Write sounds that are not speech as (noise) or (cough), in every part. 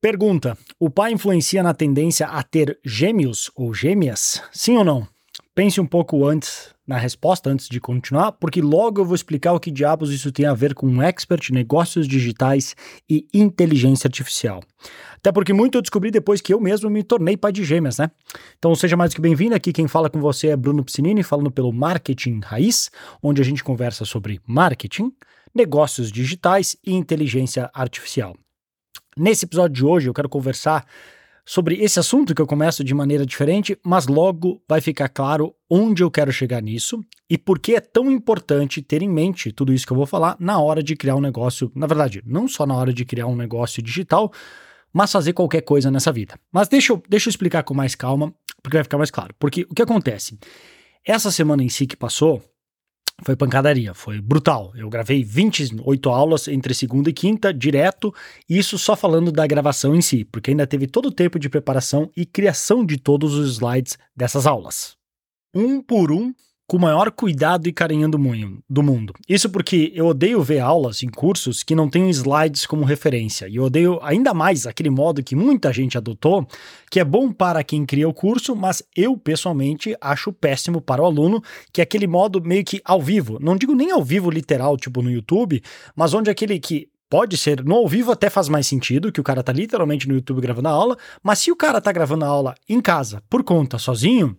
Pergunta: O pai influencia na tendência a ter gêmeos ou gêmeas? Sim ou não? Pense um pouco antes na resposta, antes de continuar, porque logo eu vou explicar o que diabos isso tem a ver com um expert, negócios digitais e inteligência artificial. Até porque muito eu descobri depois que eu mesmo me tornei pai de gêmeas, né? Então seja mais que bem-vindo. Aqui quem fala com você é Bruno Piscinini, falando pelo Marketing Raiz, onde a gente conversa sobre marketing, negócios digitais e inteligência artificial. Nesse episódio de hoje eu quero conversar sobre esse assunto que eu começo de maneira diferente, mas logo vai ficar claro onde eu quero chegar nisso e por que é tão importante ter em mente tudo isso que eu vou falar na hora de criar um negócio. Na verdade, não só na hora de criar um negócio digital, mas fazer qualquer coisa nessa vida. Mas deixa eu, deixa eu explicar com mais calma, porque vai ficar mais claro. Porque o que acontece? Essa semana em si que passou, foi pancadaria, foi brutal. Eu gravei 28 aulas entre segunda e quinta, direto, isso só falando da gravação em si, porque ainda teve todo o tempo de preparação e criação de todos os slides dessas aulas. Um por um, com o maior cuidado e carinho do mundo. Isso porque eu odeio ver aulas em cursos que não têm slides como referência. E eu odeio ainda mais aquele modo que muita gente adotou, que é bom para quem cria o curso, mas eu pessoalmente acho péssimo para o aluno, que é aquele modo meio que ao vivo. Não digo nem ao vivo literal, tipo no YouTube, mas onde aquele que Pode ser, no ao vivo até faz mais sentido, que o cara tá literalmente no YouTube gravando a aula, mas se o cara tá gravando a aula em casa, por conta, sozinho,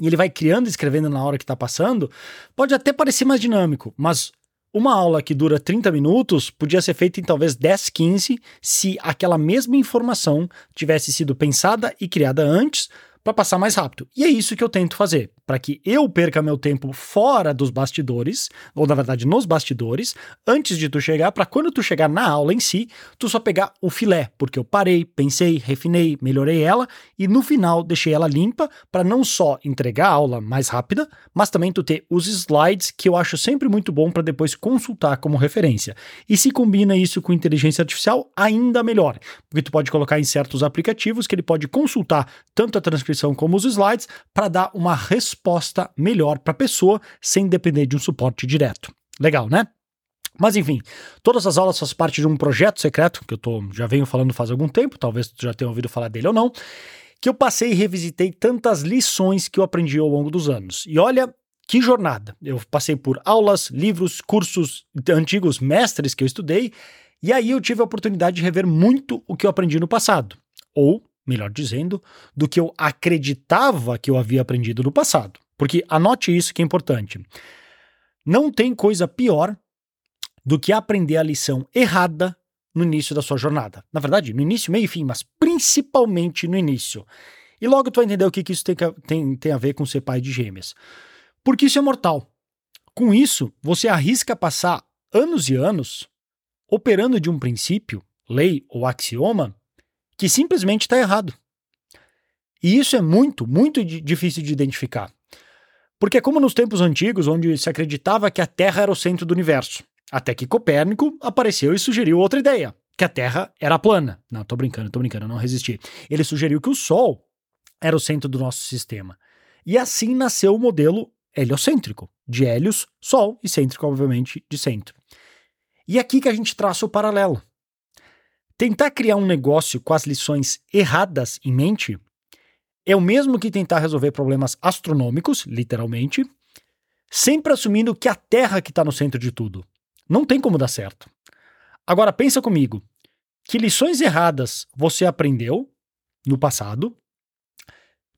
e ele vai criando e escrevendo na hora que está passando, pode até parecer mais dinâmico, mas uma aula que dura 30 minutos podia ser feita em talvez 10, 15, se aquela mesma informação tivesse sido pensada e criada antes para passar mais rápido. E é isso que eu tento fazer para que eu perca meu tempo fora dos bastidores, ou na verdade nos bastidores, antes de tu chegar, para quando tu chegar na aula em si, tu só pegar o filé, porque eu parei, pensei, refinei, melhorei ela e no final deixei ela limpa para não só entregar a aula mais rápida, mas também tu ter os slides que eu acho sempre muito bom para depois consultar como referência. E se combina isso com inteligência artificial, ainda melhor, porque tu pode colocar em certos aplicativos que ele pode consultar tanto a transcrição como os slides para dar uma resposta resposta melhor para a pessoa sem depender de um suporte direto. Legal, né? Mas enfim, todas as aulas fazem parte de um projeto secreto que eu tô, já venho falando faz algum tempo, talvez tu já tenha ouvido falar dele ou não, que eu passei e revisitei tantas lições que eu aprendi ao longo dos anos. E olha que jornada! Eu passei por aulas, livros, cursos, antigos mestres que eu estudei, e aí eu tive a oportunidade de rever muito o que eu aprendi no passado, ou melhor dizendo, do que eu acreditava que eu havia aprendido no passado. Porque anote isso que é importante. Não tem coisa pior do que aprender a lição errada no início da sua jornada. Na verdade, no início, meio e fim, mas principalmente no início. E logo tu vai entender o que, que isso tem, tem, tem a ver com ser pai de gêmeas. Porque isso é mortal. Com isso, você arrisca passar anos e anos operando de um princípio, lei ou axioma que simplesmente está errado. E isso é muito, muito difícil de identificar. Porque é como nos tempos antigos, onde se acreditava que a Terra era o centro do universo, até que Copérnico apareceu e sugeriu outra ideia, que a Terra era plana. Não, tô brincando, tô brincando, não resisti. Ele sugeriu que o Sol era o centro do nosso sistema. E assim nasceu o modelo heliocêntrico, de Hélios, Sol, e cêntrico, obviamente, de centro. E é aqui que a gente traça o paralelo. Tentar criar um negócio com as lições erradas em mente é o mesmo que tentar resolver problemas astronômicos, literalmente, sempre assumindo que a Terra que está no centro de tudo. Não tem como dar certo. Agora pensa comigo, que lições erradas você aprendeu no passado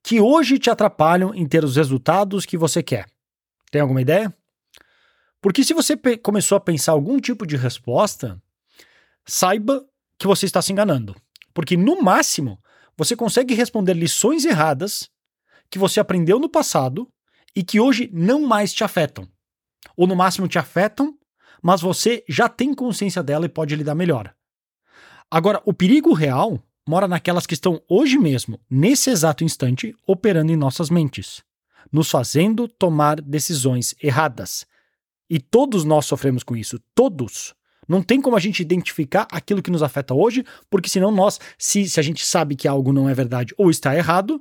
que hoje te atrapalham em ter os resultados que você quer? Tem alguma ideia? Porque se você começou a pensar algum tipo de resposta, saiba que você está se enganando. Porque, no máximo, você consegue responder lições erradas que você aprendeu no passado e que hoje não mais te afetam. Ou, no máximo, te afetam, mas você já tem consciência dela e pode lidar melhor. Agora, o perigo real mora naquelas que estão hoje mesmo, nesse exato instante, operando em nossas mentes, nos fazendo tomar decisões erradas. E todos nós sofremos com isso, todos. Não tem como a gente identificar aquilo que nos afeta hoje, porque senão nós, se, se a gente sabe que algo não é verdade ou está errado,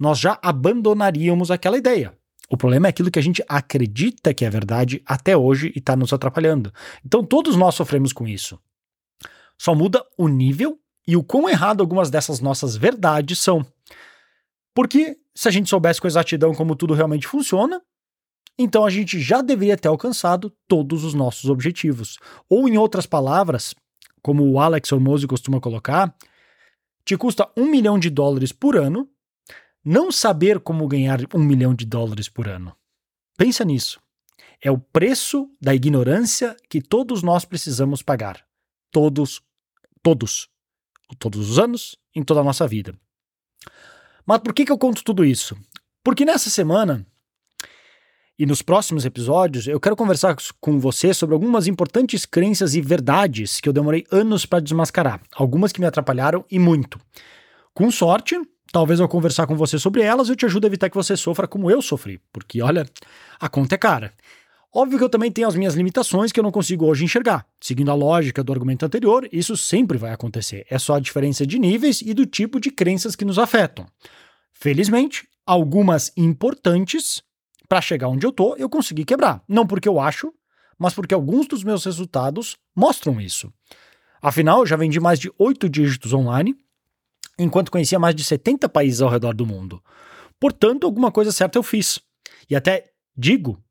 nós já abandonaríamos aquela ideia. O problema é aquilo que a gente acredita que é verdade até hoje e está nos atrapalhando. Então todos nós sofremos com isso. Só muda o nível e o quão errado algumas dessas nossas verdades são. Porque se a gente soubesse com exatidão como tudo realmente funciona, então a gente já deveria ter alcançado todos os nossos objetivos. Ou, em outras palavras, como o Alex Hormozzi costuma colocar, te custa um milhão de dólares por ano não saber como ganhar um milhão de dólares por ano. Pensa nisso. É o preço da ignorância que todos nós precisamos pagar. Todos, todos. Todos os anos, em toda a nossa vida. Mas por que, que eu conto tudo isso? Porque nessa semana e nos próximos episódios eu quero conversar com você sobre algumas importantes crenças e verdades que eu demorei anos para desmascarar, algumas que me atrapalharam e muito. Com sorte, talvez ao conversar com você sobre elas eu te ajude a evitar que você sofra como eu sofri, porque olha, a conta é cara. Óbvio que eu também tenho as minhas limitações que eu não consigo hoje enxergar. Seguindo a lógica do argumento anterior, isso sempre vai acontecer. É só a diferença de níveis e do tipo de crenças que nos afetam. Felizmente, algumas importantes, para chegar onde eu tô, eu consegui quebrar. Não porque eu acho, mas porque alguns dos meus resultados mostram isso. Afinal, eu já vendi mais de oito dígitos online, enquanto conhecia mais de 70 países ao redor do mundo. Portanto, alguma coisa certa eu fiz. E até digo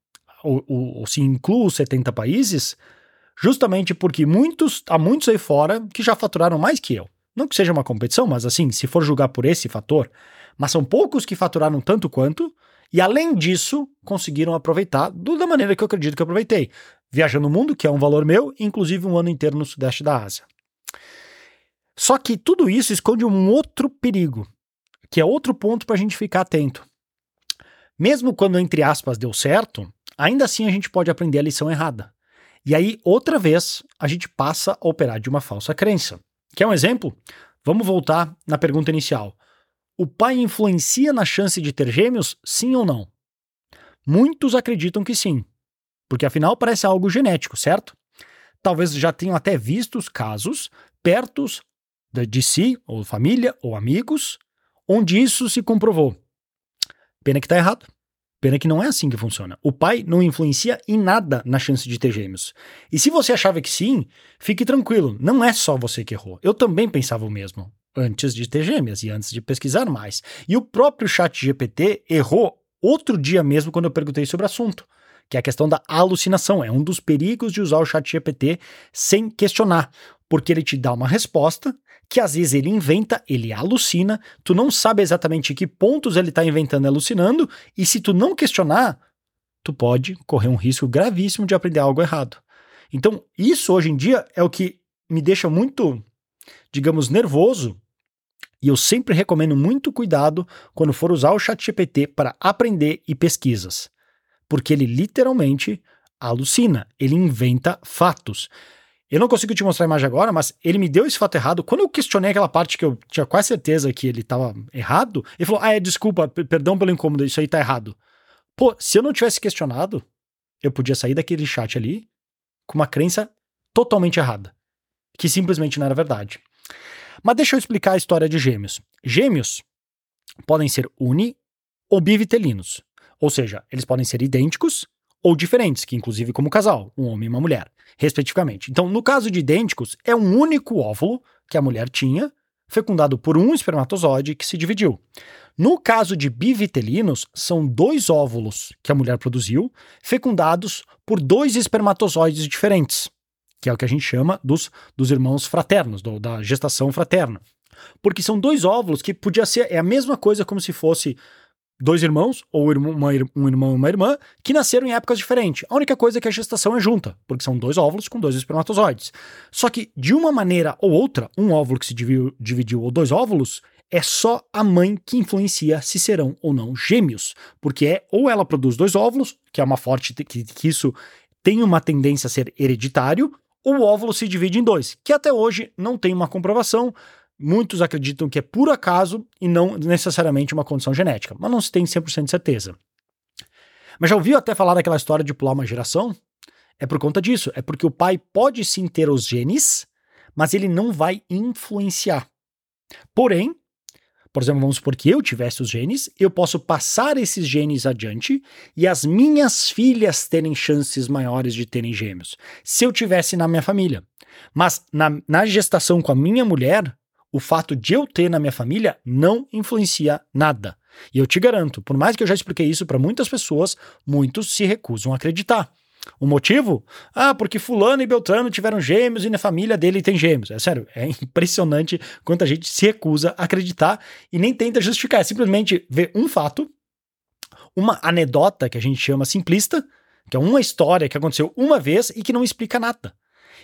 ou, ou, ou se incluo 70 países, justamente porque muitos, há muitos aí fora que já faturaram mais que eu. Não que seja uma competição, mas assim, se for julgar por esse fator, mas são poucos que faturaram tanto quanto, e além disso, conseguiram aproveitar da maneira que eu acredito que eu aproveitei. Viajando o mundo, que é um valor meu, inclusive um ano inteiro no sudeste da Ásia. Só que tudo isso esconde um outro perigo, que é outro ponto para a gente ficar atento. Mesmo quando, entre aspas, deu certo, ainda assim a gente pode aprender a lição errada. E aí, outra vez, a gente passa a operar de uma falsa crença. Quer um exemplo? Vamos voltar na pergunta inicial. O pai influencia na chance de ter gêmeos, sim ou não? Muitos acreditam que sim, porque afinal parece algo genético, certo? Talvez já tenham até visto os casos perto de si, ou família, ou amigos, onde isso se comprovou. Pena que está errado. Pena que não é assim que funciona. O pai não influencia em nada na chance de ter gêmeos. E se você achava que sim, fique tranquilo, não é só você que errou. Eu também pensava o mesmo antes de ter gêmeas e antes de pesquisar mais. E o próprio chat GPT errou outro dia mesmo quando eu perguntei sobre o assunto, que é a questão da alucinação. É um dos perigos de usar o chat GPT sem questionar, porque ele te dá uma resposta que às vezes ele inventa, ele alucina, tu não sabe exatamente que pontos ele está inventando e alucinando, e se tu não questionar, tu pode correr um risco gravíssimo de aprender algo errado. Então, isso hoje em dia é o que me deixa muito, digamos, nervoso, e eu sempre recomendo muito cuidado quando for usar o ChatGPT para aprender e pesquisas, porque ele literalmente alucina, ele inventa fatos. Eu não consigo te mostrar a imagem agora, mas ele me deu esse fato errado. Quando eu questionei aquela parte que eu tinha quase certeza que ele estava errado, ele falou: Ah, é, desculpa, perdão pelo incômodo, isso aí tá errado. Pô, se eu não tivesse questionado, eu podia sair daquele chat ali com uma crença totalmente errada, que simplesmente não era verdade. Mas deixa eu explicar a história de gêmeos. Gêmeos podem ser uni ou bivitelinos, ou seja, eles podem ser idênticos ou diferentes, que inclusive como casal, um homem e uma mulher, respectivamente. Então, no caso de idênticos, é um único óvulo que a mulher tinha, fecundado por um espermatozoide que se dividiu. No caso de bivitelinos, são dois óvulos que a mulher produziu, fecundados por dois espermatozoides diferentes, que é o que a gente chama dos, dos irmãos fraternos, do, da gestação fraterna. Porque são dois óvulos que podia ser é a mesma coisa como se fosse dois irmãos, ou uma, um irmão e uma irmã, que nasceram em épocas diferentes. A única coisa é que a gestação é junta, porque são dois óvulos com dois espermatozoides. Só que, de uma maneira ou outra, um óvulo que se dividiu, dividiu ou dois óvulos, é só a mãe que influencia se serão ou não gêmeos. Porque é ou ela produz dois óvulos, que é uma forte que, que isso tem uma tendência a ser hereditário, o óvulo se divide em dois, que até hoje não tem uma comprovação, Muitos acreditam que é por acaso e não necessariamente uma condição genética, mas não se tem 100% de certeza. Mas já ouviu até falar daquela história de pular uma geração? É por conta disso, é porque o pai pode sim ter os genes, mas ele não vai influenciar. Porém, por exemplo, vamos supor que eu tivesse os genes, eu posso passar esses genes adiante e as minhas filhas terem chances maiores de terem gêmeos, se eu tivesse na minha família. Mas na, na gestação com a minha mulher, o fato de eu ter na minha família não influencia nada. E eu te garanto, por mais que eu já expliquei isso para muitas pessoas, muitos se recusam a acreditar. O motivo? Ah, porque Fulano e Beltrano tiveram gêmeos e na família dele tem gêmeos. É sério, é (laughs) impressionante quanto a gente se recusa a acreditar e nem tenta justificar. É simplesmente ver um fato, uma anedota que a gente chama simplista, que é uma história que aconteceu uma vez e que não explica nada.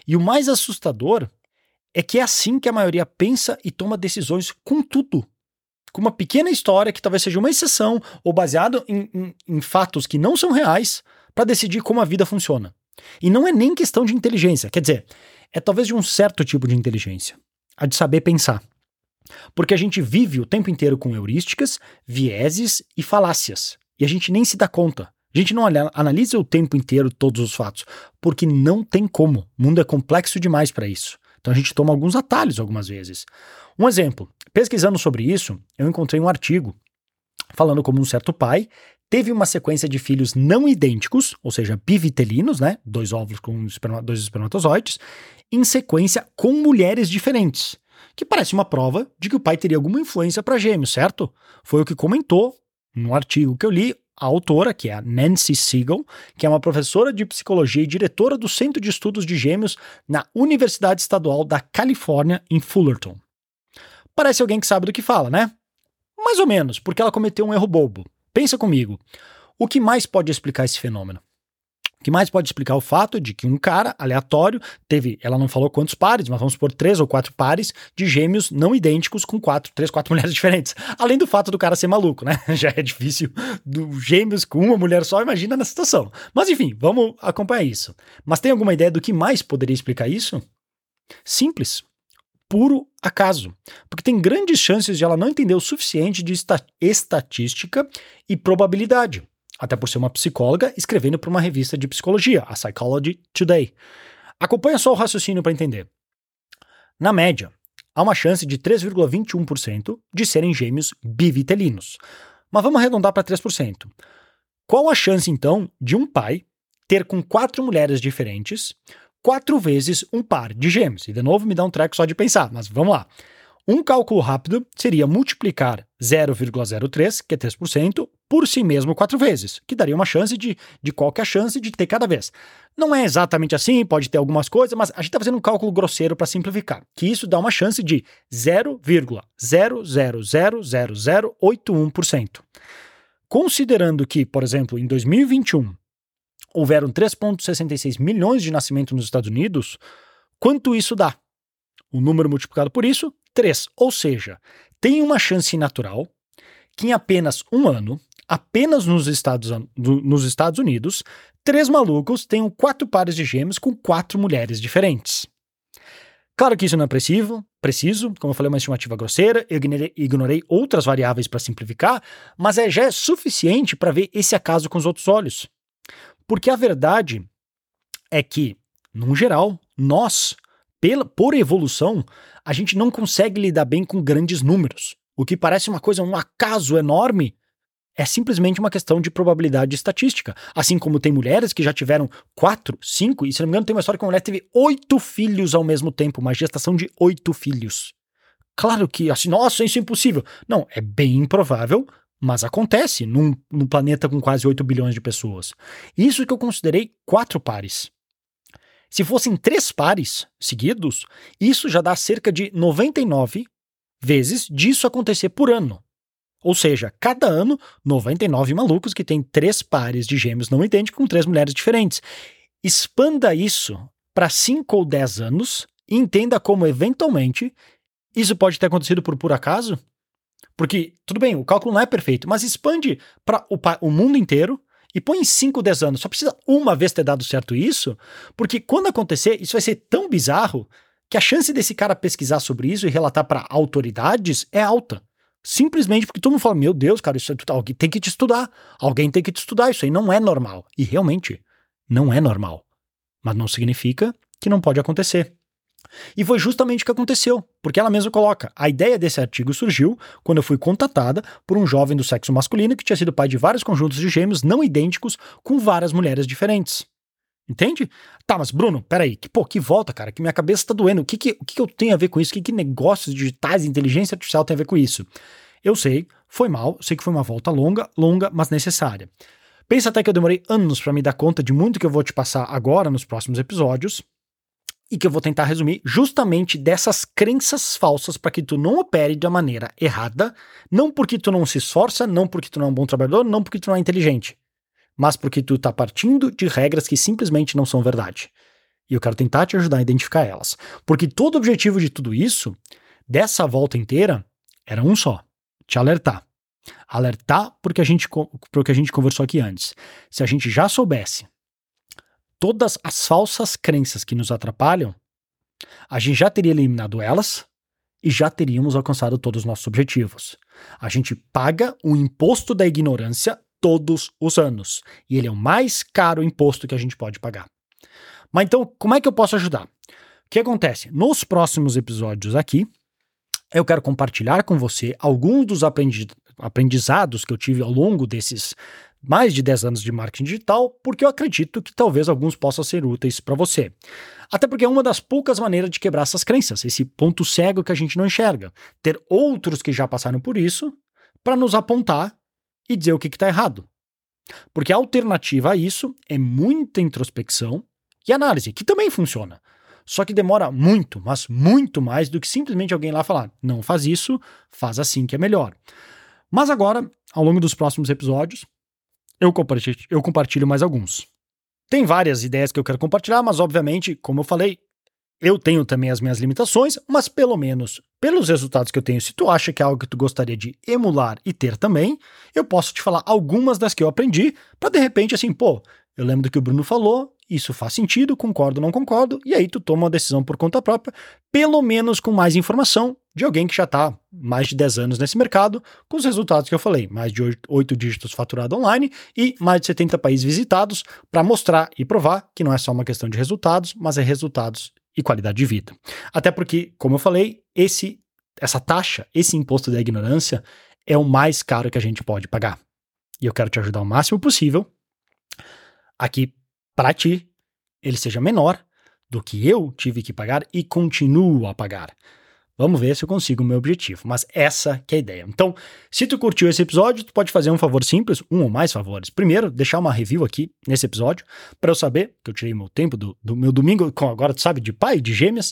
E o mais assustador é que é assim que a maioria pensa e toma decisões com tudo. Com uma pequena história que talvez seja uma exceção ou baseado em, em, em fatos que não são reais para decidir como a vida funciona. E não é nem questão de inteligência, quer dizer, é talvez de um certo tipo de inteligência, a de saber pensar. Porque a gente vive o tempo inteiro com heurísticas, vieses e falácias, e a gente nem se dá conta. A gente não analisa o tempo inteiro todos os fatos, porque não tem como. O mundo é complexo demais para isso. Então a gente toma alguns atalhos algumas vezes. Um exemplo: pesquisando sobre isso, eu encontrei um artigo falando como um certo pai teve uma sequência de filhos não idênticos, ou seja, bivitelinos, né? Dois óvulos com esperma, dois espermatozoides, em sequência com mulheres diferentes. Que parece uma prova de que o pai teria alguma influência para gêmeos, certo? Foi o que comentou no artigo que eu li a autora, que é a Nancy Siegel, que é uma professora de psicologia e diretora do Centro de Estudos de Gêmeos na Universidade Estadual da Califórnia, em Fullerton. Parece alguém que sabe do que fala, né? Mais ou menos, porque ela cometeu um erro bobo. Pensa comigo. O que mais pode explicar esse fenômeno? O que mais pode explicar o fato de que um cara aleatório teve, ela não falou quantos pares, mas vamos por três ou quatro pares de gêmeos não idênticos com quatro, três, quatro (laughs) mulheres diferentes. Além do fato do cara ser maluco, né? (laughs) Já é difícil do gêmeos com uma mulher só, imagina na situação. Mas enfim, vamos acompanhar isso. Mas tem alguma ideia do que mais poderia explicar isso? Simples puro acaso, porque tem grandes chances de ela não entender o suficiente de estatística e probabilidade, até por ser uma psicóloga escrevendo para uma revista de psicologia, a Psychology Today. Acompanha só o raciocínio para entender. Na média, há uma chance de 3,21% de serem gêmeos bivitelinos. Mas vamos arredondar para 3%. Qual a chance, então, de um pai ter com quatro mulheres diferentes quatro vezes um par de gêmeos. E de novo me dá um treco só de pensar, mas vamos lá. Um cálculo rápido seria multiplicar 0,03, que é 3%, por si mesmo quatro vezes, que daria uma chance de, de qualquer chance de ter cada vez. Não é exatamente assim, pode ter algumas coisas, mas a gente está fazendo um cálculo grosseiro para simplificar, que isso dá uma chance de 0,000081%. Considerando que, por exemplo, em 2021 houveram 3,66 milhões de nascimentos nos Estados Unidos, quanto isso dá? O número multiplicado por isso, 3. Ou seja, tem uma chance natural que em apenas um ano, apenas nos Estados, nos Estados Unidos, três malucos tenham quatro pares de gêmeos com quatro mulheres diferentes. Claro que isso não é preciso, preciso, como eu falei, uma estimativa grosseira, eu ignorei, outras variáveis para simplificar, mas é, já é suficiente para ver esse acaso com os outros olhos. Porque a verdade é que, num geral, nós, pela, por evolução, a gente não consegue lidar bem com grandes números. O que parece uma coisa, um acaso enorme, é simplesmente uma questão de probabilidade estatística. Assim como tem mulheres que já tiveram quatro, cinco, e se não me engano, tem uma história que uma mulher teve oito filhos ao mesmo tempo, uma gestação de oito filhos. Claro que, assim, nossa, isso é impossível. Não, é bem improvável, mas acontece num, num planeta com quase 8 bilhões de pessoas. Isso que eu considerei quatro pares. Se fossem três pares seguidos, isso já dá cerca de 99 vezes disso acontecer por ano. Ou seja, cada ano, 99 malucos que têm três pares de gêmeos não idênticos com três mulheres diferentes. Expanda isso para 5 ou 10 anos e entenda como, eventualmente, isso pode ter acontecido por por acaso porque, tudo bem, o cálculo não é perfeito, mas expande para o, o mundo inteiro e põe em 5, 10 anos. Só precisa uma vez ter dado certo isso, porque quando acontecer, isso vai ser tão bizarro que a chance desse cara pesquisar sobre isso e relatar para autoridades é alta. Simplesmente porque todo mundo fala: Meu Deus, cara, isso é, alguém tem que te estudar. Alguém tem que te estudar. Isso aí não é normal. E realmente, não é normal. Mas não significa que não pode acontecer. E foi justamente o que aconteceu, porque ela mesma coloca: a ideia desse artigo surgiu quando eu fui contatada por um jovem do sexo masculino que tinha sido pai de vários conjuntos de gêmeos não idênticos com várias mulheres diferentes. Entende? Tá, mas Bruno, peraí, que, pô, que volta, cara, que minha cabeça tá doendo. O que que, o que, que eu tenho a ver com isso? O que, que negócios digitais, inteligência artificial tem a ver com isso? Eu sei, foi mal, sei que foi uma volta longa, longa, mas necessária. Pensa até que eu demorei anos para me dar conta de muito que eu vou te passar agora nos próximos episódios e que eu vou tentar resumir justamente dessas crenças falsas para que tu não opere da maneira errada, não porque tu não se esforça, não porque tu não é um bom trabalhador, não porque tu não é inteligente, mas porque tu tá partindo de regras que simplesmente não são verdade. E eu quero tentar te ajudar a identificar elas. Porque todo o objetivo de tudo isso, dessa volta inteira, era um só: te alertar. Alertar porque a gente, porque a gente conversou aqui antes. Se a gente já soubesse todas as falsas crenças que nos atrapalham, a gente já teria eliminado elas e já teríamos alcançado todos os nossos objetivos. A gente paga o imposto da ignorância todos os anos. E ele é o mais caro imposto que a gente pode pagar. Mas então, como é que eu posso ajudar? O que acontece? Nos próximos episódios aqui, eu quero compartilhar com você alguns dos aprendizados que eu tive ao longo desses mais de 10 anos de marketing digital, porque eu acredito que talvez alguns possam ser úteis para você. Até porque é uma das poucas maneiras de quebrar essas crenças, esse ponto cego que a gente não enxerga. Ter outros que já passaram por isso para nos apontar e dizer o que está errado. Porque a alternativa a isso é muita introspecção e análise, que também funciona. Só que demora muito, mas muito mais do que simplesmente alguém lá falar: não faz isso, faz assim que é melhor. Mas agora, ao longo dos próximos episódios, eu compartilho, eu compartilho mais alguns. Tem várias ideias que eu quero compartilhar, mas obviamente, como eu falei, eu tenho também as minhas limitações, mas pelo menos pelos resultados que eu tenho, se tu acha que é algo que tu gostaria de emular e ter também, eu posso te falar algumas das que eu aprendi, para de repente assim, pô, eu lembro do que o Bruno falou, isso faz sentido, concordo não concordo, e aí tu toma uma decisão por conta própria, pelo menos com mais informação de alguém que já está mais de 10 anos nesse mercado, com os resultados que eu falei, mais de 8 dígitos faturado online e mais de 70 países visitados, para mostrar e provar que não é só uma questão de resultados, mas é resultados e qualidade de vida. Até porque, como eu falei, esse essa taxa, esse imposto da ignorância é o mais caro que a gente pode pagar. E eu quero te ajudar o máximo possível aqui para ti ele seja menor do que eu tive que pagar e continuo a pagar. Vamos ver se eu consigo o meu objetivo, mas essa que é a ideia. Então, se tu curtiu esse episódio, tu pode fazer um favor simples, um ou mais favores. Primeiro, deixar uma review aqui nesse episódio, para eu saber que eu tirei meu tempo do, do meu domingo, com agora tu sabe, de pai, de gêmeas,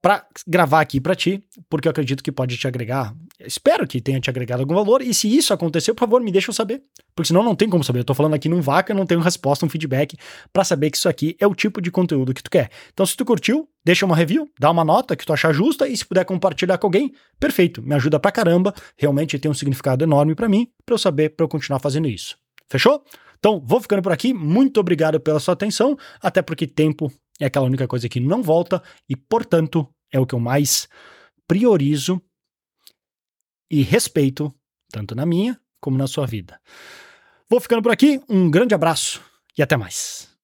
para gravar aqui para ti, porque eu acredito que pode te agregar. Espero que tenha te agregado algum valor. E se isso acontecer, por favor, me deixa eu saber. Porque senão não tem como saber. Eu tô falando aqui num vaca, não tenho resposta, um feedback para saber que isso aqui é o tipo de conteúdo que tu quer. Então, se tu curtiu, deixa uma review, dá uma nota que tu achar justa e se puder compartilhar com alguém, perfeito. Me ajuda pra caramba. Realmente tem um significado enorme para mim, para eu saber, para eu continuar fazendo isso. Fechou? Então, vou ficando por aqui. Muito obrigado pela sua atenção, até porque tempo é aquela única coisa que não volta e, portanto, é o que eu mais priorizo e respeito, tanto na minha como na sua vida. Vou ficando por aqui, um grande abraço e até mais.